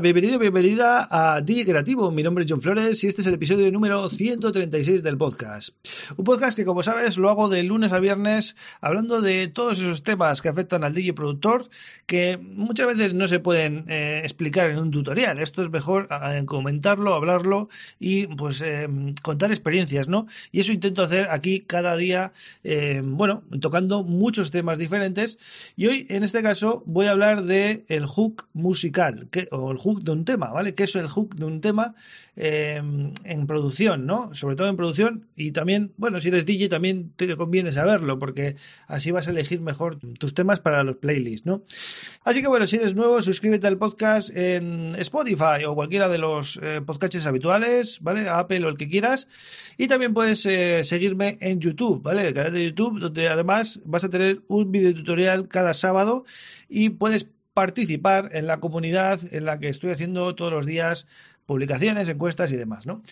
Bienvenido, bienvenida a DJ Creativo. Mi nombre es John Flores y este es el episodio número 136 del podcast. Un podcast que, como sabes, lo hago de lunes a viernes hablando de todos esos temas que afectan al DJ productor que muchas veces no se pueden eh, explicar en un tutorial. Esto es mejor eh, comentarlo, hablarlo y pues eh, contar experiencias, ¿no? Y eso intento hacer aquí cada día, bueno, tocando muchos temas diferentes. Y hoy, en este caso, voy a hablar de el hook musical, que, el hook de un tema, ¿vale? ¿Qué es el hook de un tema em, en producción, ¿no? Sobre todo en producción y también, bueno, si eres DJ también te conviene saberlo porque así vas a elegir mejor tus temas para los playlists, ¿no? Así que bueno, si eres nuevo, suscríbete al podcast en Spotify o cualquiera de los eh, habituales, ¿vale? Apple o el que quieras. Y también puedes eh, seguirme en YouTube, ¿vale? El canal de YouTube, donde además vas a tener un video tutorial cada sábado y puedes participar en la comunidad en la que estoy haciendo todos los días publicaciones, encuestas y demás, ¿no?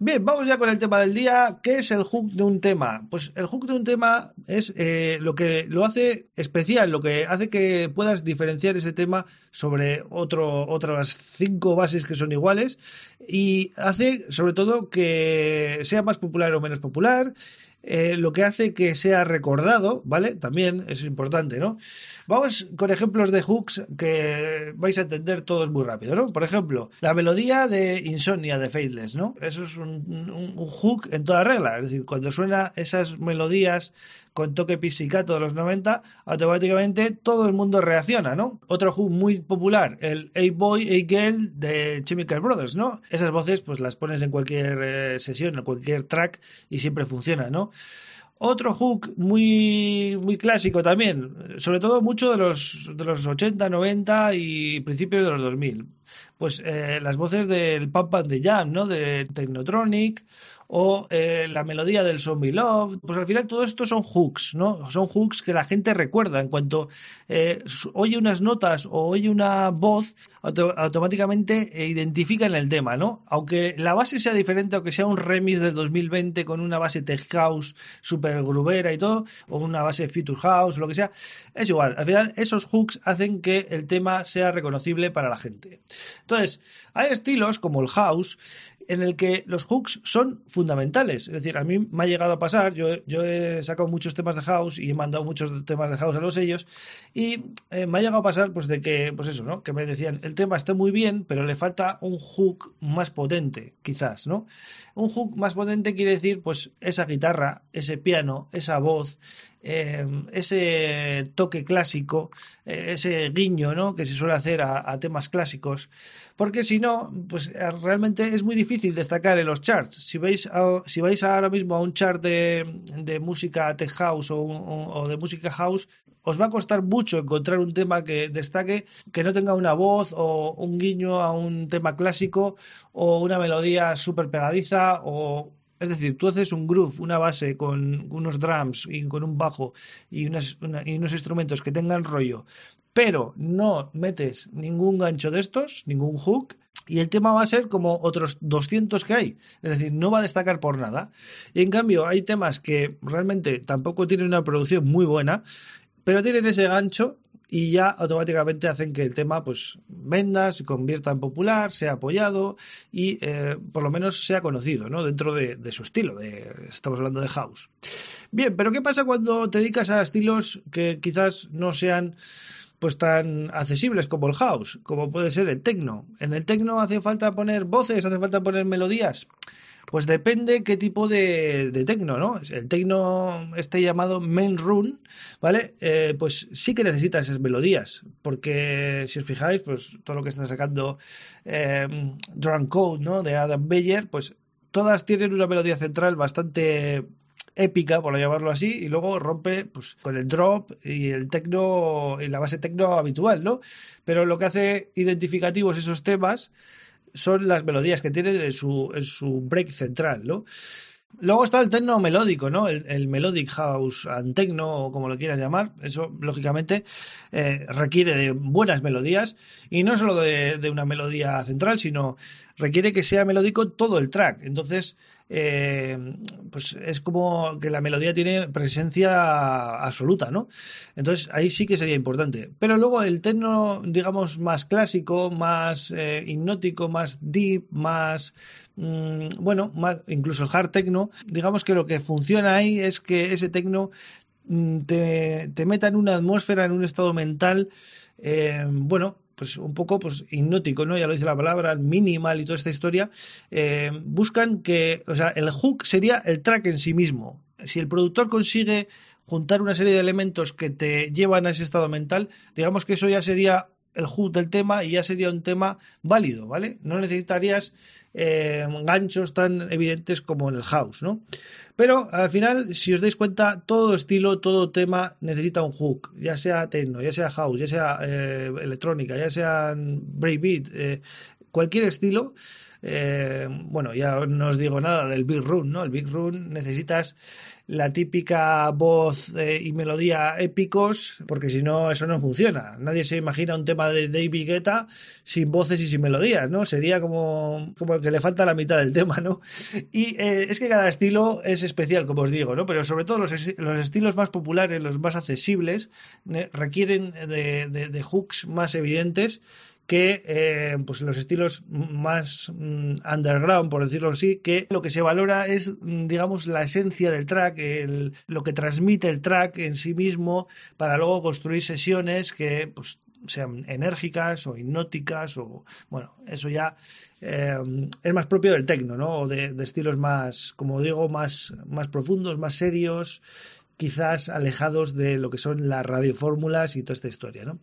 Bien, vamos ya con el tema del día. ¿Qué es el hook de un tema? Pues el hook de un tema es eh, lo que lo hace especial, lo que hace que puedas diferenciar ese tema sobre otro, otras cinco bases que son iguales y hace sobre todo que sea más popular o menos popular eh, lo que hace que sea recordado, ¿vale? También es importante, ¿no? Vamos con ejemplos de hooks que vais a entender todos muy rápido, ¿no? Por ejemplo, la melodía de Insomnia de Faithless, ¿no? Eso es un, hook en toda regla, es decir, cuando suena esas melodías con toque pisicato de los 90, automáticamente todo el mundo reacciona, ¿no? Otro hook muy popular, el A Boy, A Girl de Chemical Brothers, ¿no? Esas voces pues las pones en cualquier eh, sesión, en cualquier track y siempre funciona, ¿no? Otro hook muy, muy clásico también, sobre todo mucho de los, de los 80, 90 y principios de los 2000. Pues eh, las voces del Pump and the Jam, ¿no? De Technotronic o eh, la melodía del Zombie Love. Pues al final todo esto son hooks, ¿no? Son hooks que la gente recuerda. En cuanto eh, oye unas notas o oye una voz, automáticamente eh, identifican el tema, ¿no? Aunque la base sea diferente, aunque sea un remix del 2020 con una base tech house super grubera y todo, o una base feature house, lo que sea, es igual. Al final esos hooks hacen que el tema sea reconocible para la gente. Entonces, hay estilos como el house en el que los hooks son fundamentales. Es decir, a mí me ha llegado a pasar, yo, yo he sacado muchos temas de house y he mandado muchos temas de house a los sellos y eh, me ha llegado a pasar pues de que, pues eso, ¿no? Que me decían, el tema está muy bien, pero le falta un hook más potente, quizás, ¿no? Un hook más potente quiere decir, pues, esa guitarra, ese piano, esa voz, Em, ese toque clásico, eh, ese guiño ¿no? que se suele hacer a, temas clásicos, porque si no, pues eh, realmente es muy difícil destacar en los charts. Si veis, si vais ahora mismo a un chart de, música tech house o, de música house, os va a costar mucho encontrar un tema que destaque, que no tenga una voz o un guiño a un tema clásico o una melodía súper pegadiza o es decir, tú haces un groove, una base con unos drums y con un bajo y, unos instrumentos que tengan rollo, pero no metes ningún gancho de estos, ningún hook, y el tema va a ser como otros 200 que hay. Es decir, no va a destacar por nada. Y en cambio, hay temas que realmente tampoco tienen una producción muy buena, pero tienen ese gancho y ya automáticamente hacen que el tema pues venda, se convierta en popular, sea apoyado y eh, por lo menos sea conocido ¿no? dentro de, su estilo. De, estamos hablando de house. Bien, pero ¿qué pasa cuando te dedicas a estilos que quizás no sean pues tan accesibles como el house, como puede ser el techno? En el techno hace falta poner voces, hace falta poner melodías. Pues depende qué tipo de, de tecno, ¿no? El tecno, este llamado main run, ¿vale? Eh, pues sí que necesita esas melodías, porque si os fijáis, pues todo lo que está sacando eh, Code, ¿no? De Adam Beyer, pues todas tienen una melodía central bastante épica, por llamarlo así, y luego rompe pues, con el drop y el tecno y la base tecno habitual, ¿no? Pero lo que hace identificativos esos temas son las melodías que tienen en su, su break central, ¿no? Luego está el techno melódico, ¿no? El, melodic house and techno, o como lo quieras llamar. Eso, lógicamente, eh, requiere de buenas melodías y no solo de, de, una melodía central, sino requiere que sea melódico todo el track. Entonces, eh, pues es como que la melodía tiene presencia absoluta, ¿no? Entonces ahí sí que sería importante. Pero luego el techno, digamos, más clásico, más eh, hipnótico, más deep, más mm, bueno, más, incluso el hard techno, digamos que lo que funciona ahí es que ese techno mm, te, te meta en una atmósfera, en un estado mental, eh, bueno, pues un poco pues hipnótico, ¿no? Ya lo dice la palabra, minimal y toda esta historia, eh, buscan que, o sea, el hook sería el track en sí mismo. Si el productor consigue juntar una serie de elementos que te llevan a ese estado mental, digamos que eso ya sería el hook del tema y ya sería un tema válido, ¿vale? No necesitarías eh, ganchos tan evidentes como en el house, ¿no? Pero al final, si os dais cuenta, todo estilo, todo tema necesita un hook, ya sea techno, ya sea house, ya sea eh, electrónica, ya sea breakbeat, eh, cualquier estilo. Bueno, ya no os digo nada del Big Run, ¿no? El Big Run necesitas la típica voz eh, y melodía épicos, porque si no, eso no funciona. Nadie se imagina un tema de David Guetta sin voces y sin melodías, ¿no? Sería como, como que le falta la mitad del tema, ¿no? Y eh, es que cada estilo es especial, como os digo, ¿no? Pero sobre todo los, los estilos más populares, los más accesibles, requieren de, de hooks más evidentes que eh, pues los estilos más mm, underground, por decirlo así, que lo que se valora es, mm, digamos, la esencia del track, lo que transmite el track en sí mismo, para luego construir sesiones que pues, sean enérgicas o hipnóticas, o bueno, eso ya eh, es más propio del techno, ¿no? O de, de, estilos más, como digo, más, más profundos, más serios quizás alejados de lo que son las radiofórmulas y toda esta historia, ¿no?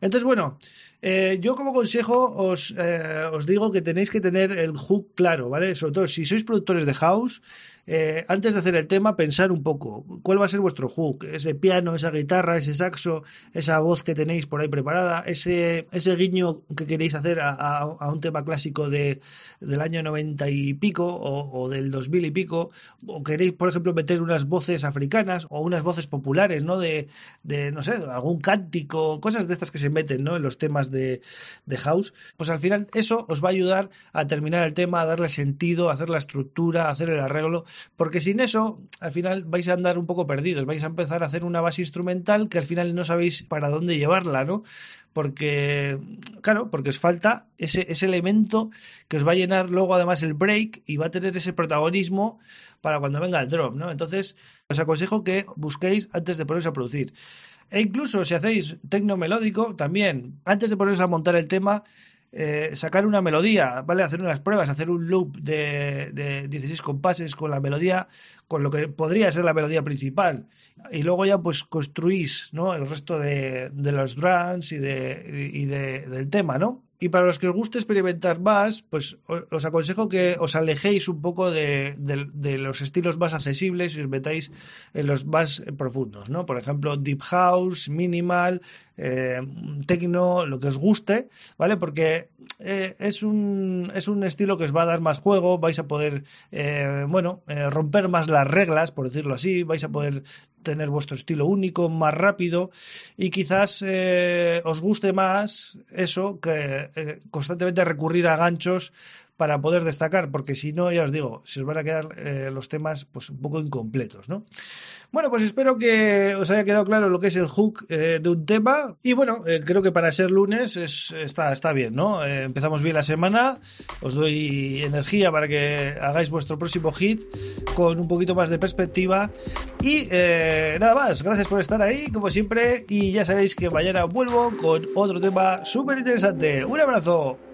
Entonces, bueno, eh, yo como consejo os, eh, os digo que tenéis que tener el hook claro, ¿vale? Sobre todo si sois productores de house, eh, antes de hacer el tema, pensar un poco cuál va a ser vuestro hook, ese piano, esa guitarra, ese saxo, esa voz que tenéis por ahí preparada, ese, ese guiño que queréis hacer a, un tema clásico de, del año 90 y pico o, del 2000 y pico, o queréis, por ejemplo, meter unas voces africanas o unas voces populares, ¿no? De, de no sé, algún cántico, cosas de estas que se meten, ¿no? En los temas de, de house, pues al final eso os va a ayudar a terminar el tema, a darle sentido, a hacer la estructura, a hacer el arreglo porque sin eso, al final vais a andar un poco perdidos, vais a empezar a hacer una base instrumental que al final no sabéis para dónde llevarla, ¿no? Porque, claro, porque os falta ese, ese elemento que os va a llenar luego además el break y va a tener ese protagonismo para cuando venga el drop, ¿no? Entonces, os aconsejo que busquéis antes de poneros a producir. E incluso si hacéis tecno melódico, también, antes de poneros a montar el tema, eh, sacar una melodía, ¿vale? Hacer unas pruebas, hacer un loop de, de 16 compases con la melodía, con lo que podría ser la melodía principal. Y luego ya pues construís, ¿no? El resto de, de los drums y, de, y de, del tema, ¿no? Y para los que os guste experimentar más, pues os aconsejo que os alejéis un poco de, los estilos más accesibles y os metáis en los más profundos, ¿no? Por ejemplo, Deep House, Minimal, eh, Techno, lo que os guste, ¿vale? Porque eh, es, un, es un estilo que os va a dar más juego, vais a poder, eh, bueno, eh, romper más las reglas, por decirlo así, vais a poder tener vuestro estilo único, más rápido y quizás eh, os guste más eso que eh, constantemente recurrir a ganchos para poder destacar, porque si no, ya os digo, se os van a quedar eh, los temas pues un poco incompletos, ¿no? Bueno, pues espero que os haya quedado claro lo que es el hook de un tema y bueno, creo que para ser lunes está, está bien, ¿no? empezamos bien la semana, os doy energía para que hagáis vuestro próximo hit con un poquito más de perspectiva y nada más, gracias por estar ahí, como siempre, y ya sabéis que mañana vuelvo con otro tema súper interesante. Un abrazo.